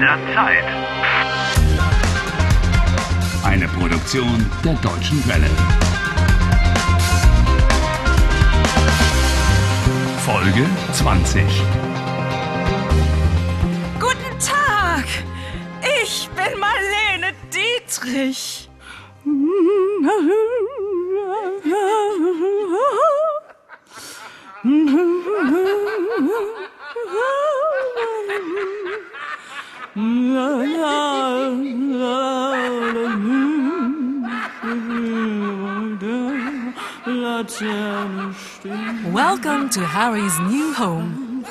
der Zeit. Eine Produktion der Deutschen Welle. Folge 20. Guten Tag! Ich bin Marlene Dietrich. Welcome to Harry's new home,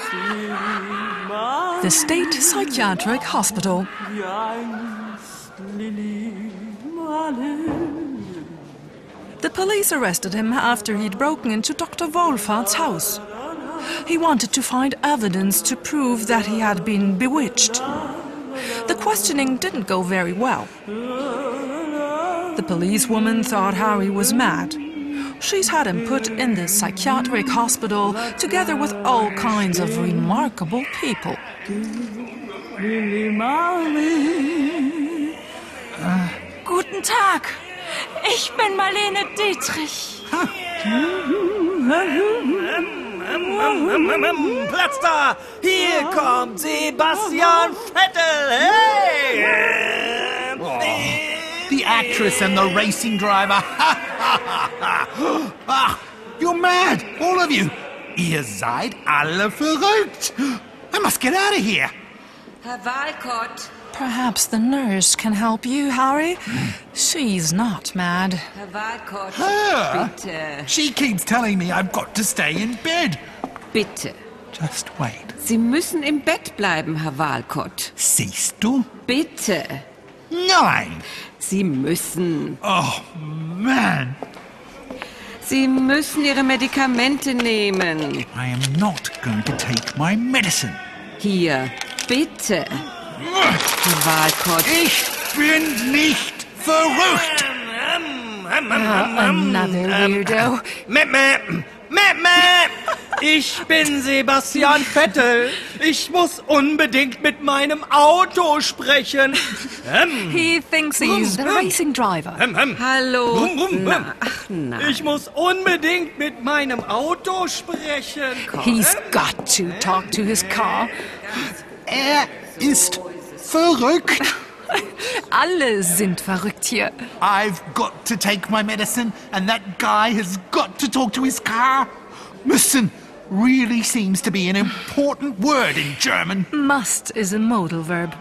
the State Psychiatric Hospital. The police arrested him after he'd broken into Dr. Wolfart's house. He wanted to find evidence to prove that he had been bewitched. The questioning didn't go very well. The policewoman thought Harry was mad. She's had him put in the psychiatric hospital together with all kinds of remarkable people. Guten Tag, ich bin Marlene Dietrich. Platz da! Hier kommt Sebastian Vettel! Hey! The actress and the racing driver. Ach, you're mad, all of you. Ihr seid alle verrückt. I must get out of here. Herr Walcott, Perhaps the nurse can help you, Harry. She's not mad. Herr Walcott, Her? bitte, She keeps telling me I've got to stay in bed. bitte. Just wait. Sie müssen im Bett bleiben, Herr Walcott. Siehst du? Bitte. Nein. Sie müssen. Oh, man. Sie müssen Ihre Medikamente nehmen. I am not going to take my medicine. Hier, bitte. Herr Walcott, Ich bin nicht verrückt. Another weirdo. Mäh, mäh, mäh, mäh. Ich bin Sebastian Vettel. Ich muss unbedingt mit meinem Auto sprechen. Ähm, He thinks he's the racing driver. ähm, ähm. hallo. Brumm, brumm, Na, ach nein. Ich muss unbedingt mit meinem Auto sprechen. He's got to talk to his car. Er ist verrückt. Alle sind verrückt hier. I've got to take my medicine, and that guy has got to talk to his car. Müssen really seems to be an important word in German. Must is a modal verb.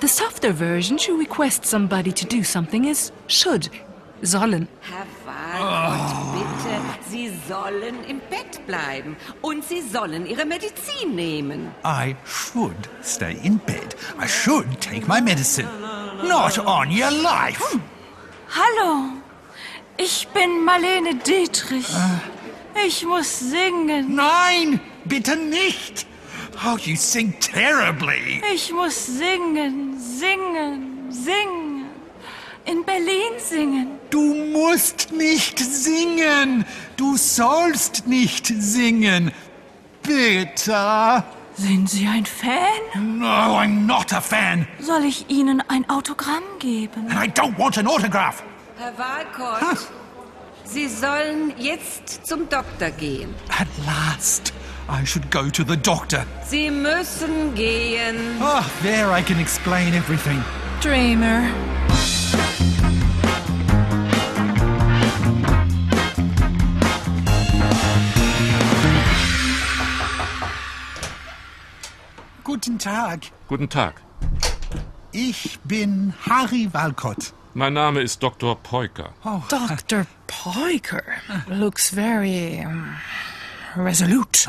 The softer version to request somebody to do something is should. Sollen. Herr Walcott, bitte. Sie sollen im Bett bleiben. Und Sie sollen Ihre Medizin nehmen. I should stay in bed. I should take my medicine. Not on your life. Hm. Hallo, ich bin Marlene Dietrich. Ah. Ich muss singen. Nein, bitte nicht. Oh, you sing terribly. Ich muss singen, singen, singen. In Berlin singen. Du musst nicht singen. Du sollst nicht singen. Bitte. Sind Sie ein Fan? No, I'm not a fan. Soll ich Ihnen ein Autogramm geben? And I don't want an autograph. Herr Walcott, Sie sollen jetzt zum Doktor gehen. At last, I should go to the doctor. Sie müssen gehen. Ah, there I can explain everything. Dreamer. Guten Tag. Guten Tag. Ich bin Harry Walcott. Mein Name ist Dr. Peuker. Dr. Peuker looks very um, resolute.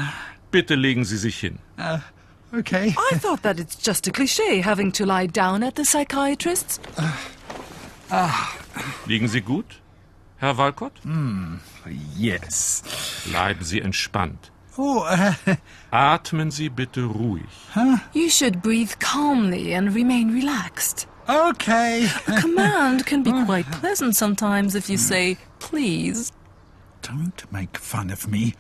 Bitte legen Sie sich hin. Okay. I thought that it's just a cliche having to lie down at the psychiatrist's. Liegen Sie gut, Herr Walcott? Yes. Bleiben Sie entspannt. Oh, uh, Atmen Sie bitte ruhig. You should breathe calmly and remain relaxed. Okay. A command can be uh-huh. quite pleasant sometimes if you hmm. say, please. Don't make fun of me.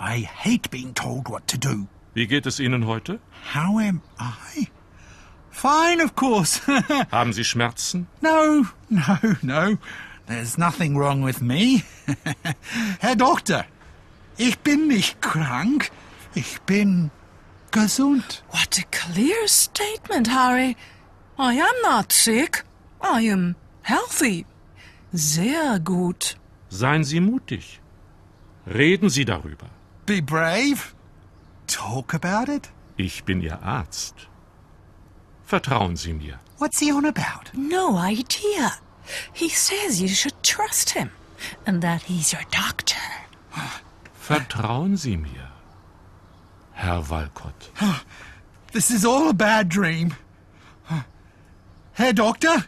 I hate being told what to do. Wie geht es Ihnen heute? How am I? Fine, of course. Haben Sie Schmerzen? no, no, no. There's nothing wrong with me. Herr Doktor, ich bin nicht krank. Ich bin gesund. What a clear statement, Harry. I am not sick. I am healthy. Sehr gut. Seien Sie mutig. Reden Sie darüber. Be brave. Talk about it. Ich bin Ihr Arzt. Vertrauen Sie mir. What's he on about? No idea. He says you should trust him and that he's your doctor. Vertrauen Sie mir, Herr Walcott. This is all a bad dream. Herr Doktor,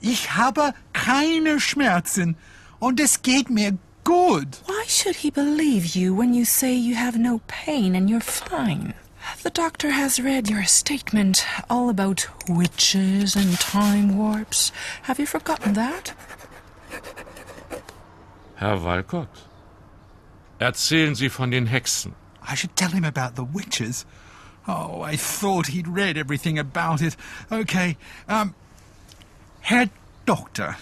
ich habe keine Schmerzen und es geht mir gut. Why should he believe you when you say you have no pain and you're fine? The doctor has read your statement all about witches and time warps. Have you forgotten that? Herr Walcott, erzählen Sie von den Hexen. I should tell him about the witches. Oh, I thought he'd read everything about it. Okay, um, Herr Doktor,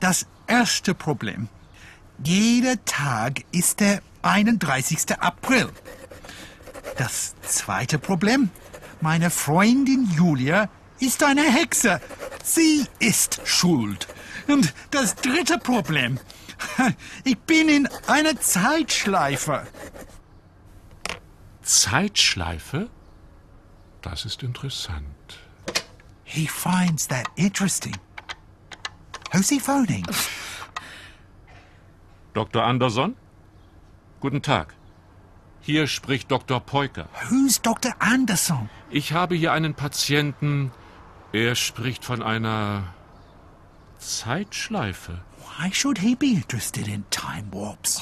das erste Problem. Jeder Tag ist der 31. April. Das zweite Problem. Meine Freundin Julia ist eine Hexe. Sie ist schuld. Und das dritte Problem. Ich bin in einer Zeitschleife. Zeitschleife? Das ist interessant. He finds that interesting. Who's he phoning? Dr. Anderson? Guten Tag. Hier spricht Dr. Peuker. Who's Dr. Anderson? Ich habe hier einen Patienten. Er spricht von einer Zeitschleife. Why should he be interested in time warps?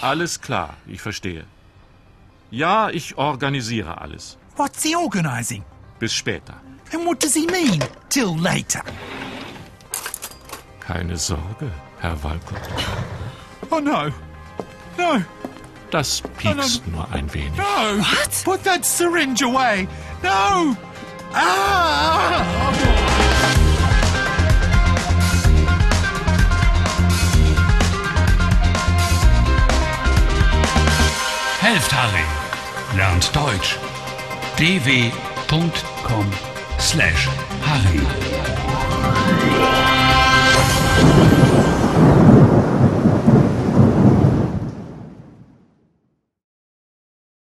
Alles klar, ich verstehe. Ja, ich organisiere alles. What's he organizing? Bis später. And what does he mean? Till later. Keine Sorge, Herr Walcott. Oh no. No. Das piekst nur ein wenig. No. What? Put that syringe away. No. Ah! Helft Harry. Lernt Deutsch. dw.com/harry.